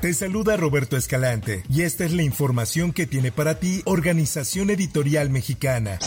Te saluda Roberto Escalante y esta es la información que tiene para ti Organización Editorial Mexicana.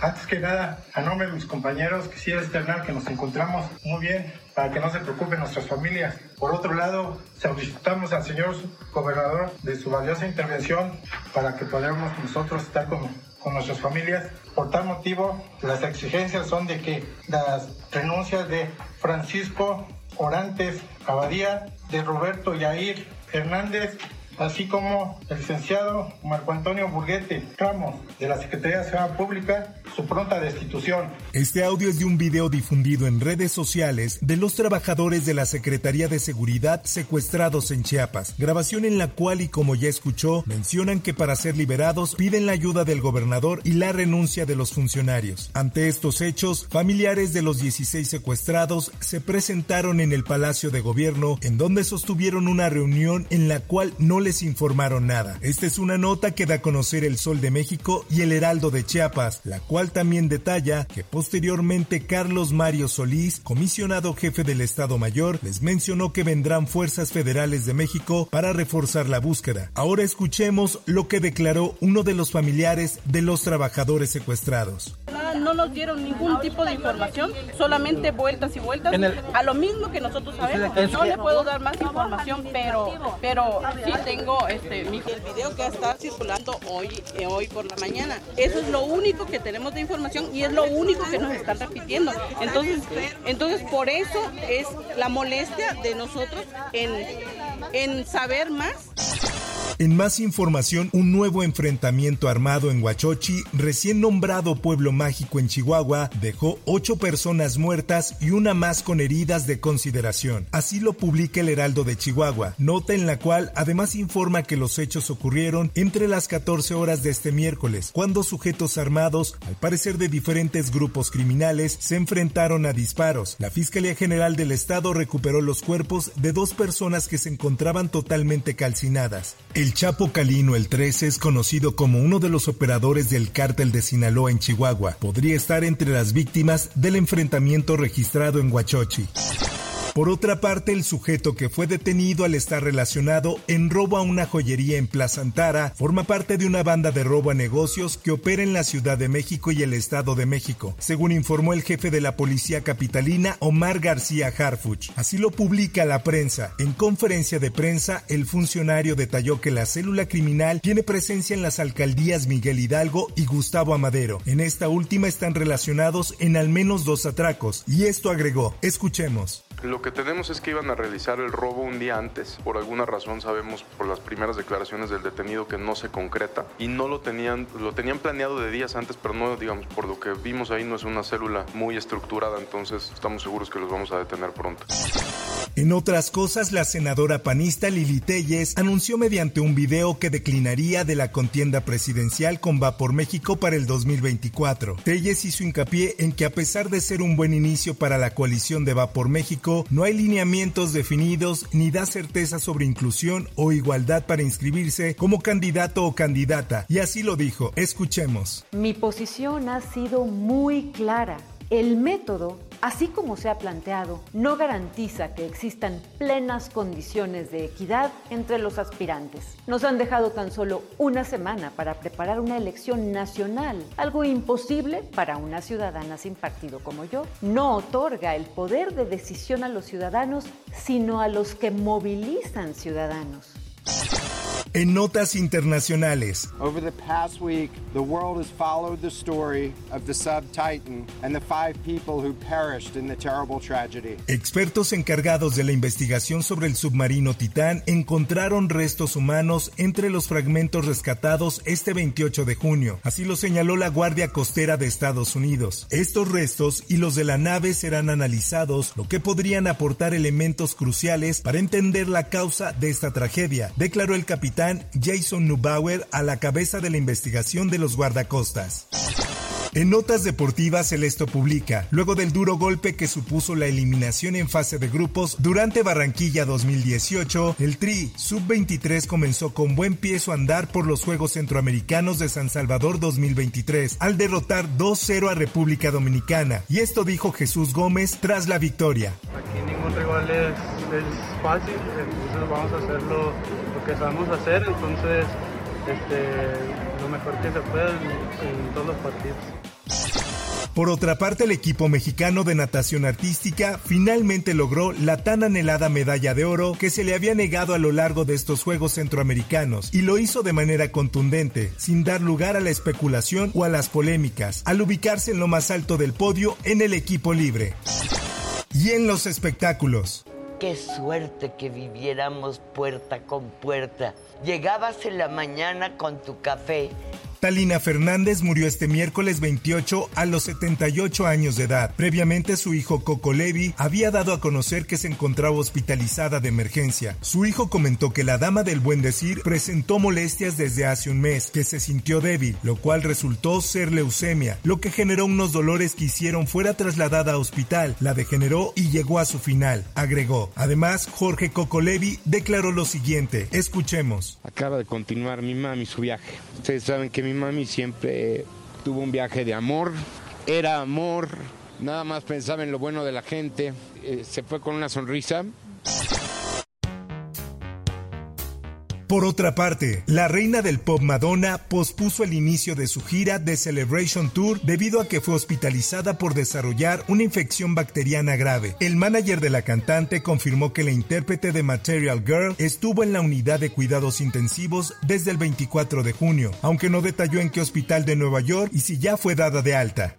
Antes que nada, a nombre de mis compañeros, quisiera externar que nos encontramos muy bien para que no se preocupen nuestras familias. Por otro lado, solicitamos al señor gobernador de su valiosa intervención para que podamos nosotros estar con, con nuestras familias. Por tal motivo, las exigencias son de que las renuncias de Francisco Orantes Abadía, de Roberto Yair Hernández así como el licenciado Marco Antonio Burguete Ramos de la Secretaría de Seguridad Pública, su pronta destitución. Este audio es de un video difundido en redes sociales de los trabajadores de la Secretaría de Seguridad secuestrados en Chiapas, grabación en la cual y como ya escuchó, mencionan que para ser liberados piden la ayuda del gobernador y la renuncia de los funcionarios. Ante estos hechos, familiares de los 16 secuestrados se presentaron en el Palacio de Gobierno, en donde sostuvieron una reunión en la cual no les informaron nada. Esta es una nota que da a conocer el Sol de México y el Heraldo de Chiapas, la cual también detalla que posteriormente Carlos Mario Solís, comisionado jefe del Estado Mayor, les mencionó que vendrán fuerzas federales de México para reforzar la búsqueda. Ahora escuchemos lo que declaró uno de los familiares de los trabajadores secuestrados no nos dieron ningún tipo de información, solamente vueltas y vueltas, a lo mismo que nosotros sabemos. No le puedo dar más información, pero, pero sí tengo este, el video que está circulando hoy, eh, hoy por la mañana. Eso es lo único que tenemos de información y es lo único que nos están repitiendo. Entonces, entonces por eso es la molestia de nosotros en, en saber más. En más información, un nuevo enfrentamiento armado en Huachochi, recién nombrado pueblo mágico en Chihuahua, dejó ocho personas muertas y una más con heridas de consideración. Así lo publica el Heraldo de Chihuahua, nota en la cual además informa que los hechos ocurrieron entre las 14 horas de este miércoles, cuando sujetos armados, al parecer de diferentes grupos criminales, se enfrentaron a disparos. La Fiscalía General del Estado recuperó los cuerpos de dos personas que se encontraban totalmente calcinadas. Chapo Calino el 13 es conocido como uno de los operadores del cártel de Sinaloa en Chihuahua. Podría estar entre las víctimas del enfrentamiento registrado en Huachochi. Por otra parte, el sujeto que fue detenido al estar relacionado en robo a una joyería en Plaza Antara forma parte de una banda de robo a negocios que opera en la Ciudad de México y el Estado de México, según informó el jefe de la policía capitalina Omar García Harfuch. Así lo publica la prensa. En conferencia de prensa, el funcionario detalló que la célula criminal tiene presencia en las alcaldías Miguel Hidalgo y Gustavo Amadero. En esta última están relacionados en al menos dos atracos, y esto agregó. Escuchemos. Lo que tenemos es que iban a realizar el robo un día antes. Por alguna razón sabemos por las primeras declaraciones del detenido que no se concreta y no lo tenían, lo tenían planeado de días antes, pero no, digamos, por lo que vimos ahí no es una célula muy estructurada, entonces estamos seguros que los vamos a detener pronto. En otras cosas, la senadora panista Lili Telles anunció mediante un video que declinaría de la contienda presidencial con Va por México para el 2024. Telles hizo hincapié en que a pesar de ser un buen inicio para la coalición de Va por México, no hay lineamientos definidos ni da certeza sobre inclusión o igualdad para inscribirse como candidato o candidata. Y así lo dijo. Escuchemos. Mi posición ha sido muy clara. El método así como se ha planteado, no garantiza que existan plenas condiciones de equidad entre los aspirantes. Nos han dejado tan solo una semana para preparar una elección nacional, algo imposible para una ciudadana sin partido como yo. No otorga el poder de decisión a los ciudadanos, sino a los que movilizan ciudadanos. En notas internacionales. Over the past week, the world has followed the story of the sub Titan and the five people who perished in the terrible tragedy. Expertos encargados de la investigación sobre el submarino Titán encontraron restos humanos entre los fragmentos rescatados este 28 de junio. Así lo señaló la Guardia Costera de Estados Unidos. Estos restos y los de la nave serán analizados, lo que podrían aportar elementos cruciales para entender la causa de esta tragedia, declaró el capitán Jason Neubauer a la cabeza de la investigación de los guardacostas. En notas deportivas, el esto publica, luego del duro golpe que supuso la eliminación en fase de grupos durante Barranquilla 2018, el Tri Sub-23 comenzó con buen pie su andar por los Juegos Centroamericanos de San Salvador 2023, al derrotar 2-0 a República Dominicana. Y esto dijo Jesús Gómez tras la victoria. Aquí ningún rival es, fácil, entonces vamos a hacer lo, que sabemos hacer, entonces este, lo mejor que se pueda en todos los partidos. Por otra parte, el equipo mexicano de natación artística finalmente logró la tan anhelada medalla de oro que se le había negado a lo largo de estos Juegos Centroamericanos y lo hizo de manera contundente, sin dar lugar a la especulación o a las polémicas, al ubicarse en lo más alto del podio en el equipo libre. Y en los espectáculos. Qué suerte que viviéramos puerta con puerta. Llegabas en la mañana con tu café Talina Fernández murió este miércoles 28 a los 78 años de edad. Previamente su hijo Coco Levi había dado a conocer que se encontraba hospitalizada de emergencia. Su hijo comentó que la dama del buen decir presentó molestias desde hace un mes, que se sintió débil, lo cual resultó ser leucemia, lo que generó unos dolores que hicieron fuera trasladada a hospital, la degeneró y llegó a su final, agregó. Además, Jorge Coco Levi declaró lo siguiente, escuchemos. Acaba de continuar mi mami su viaje. Ustedes saben que mi mami siempre tuvo un viaje de amor, era amor, nada más pensaba en lo bueno de la gente, eh, se fue con una sonrisa Por otra parte, la reina del pop Madonna pospuso el inicio de su gira de Celebration Tour debido a que fue hospitalizada por desarrollar una infección bacteriana grave. El manager de la cantante confirmó que la intérprete de Material Girl estuvo en la unidad de cuidados intensivos desde el 24 de junio, aunque no detalló en qué hospital de Nueva York y si ya fue dada de alta.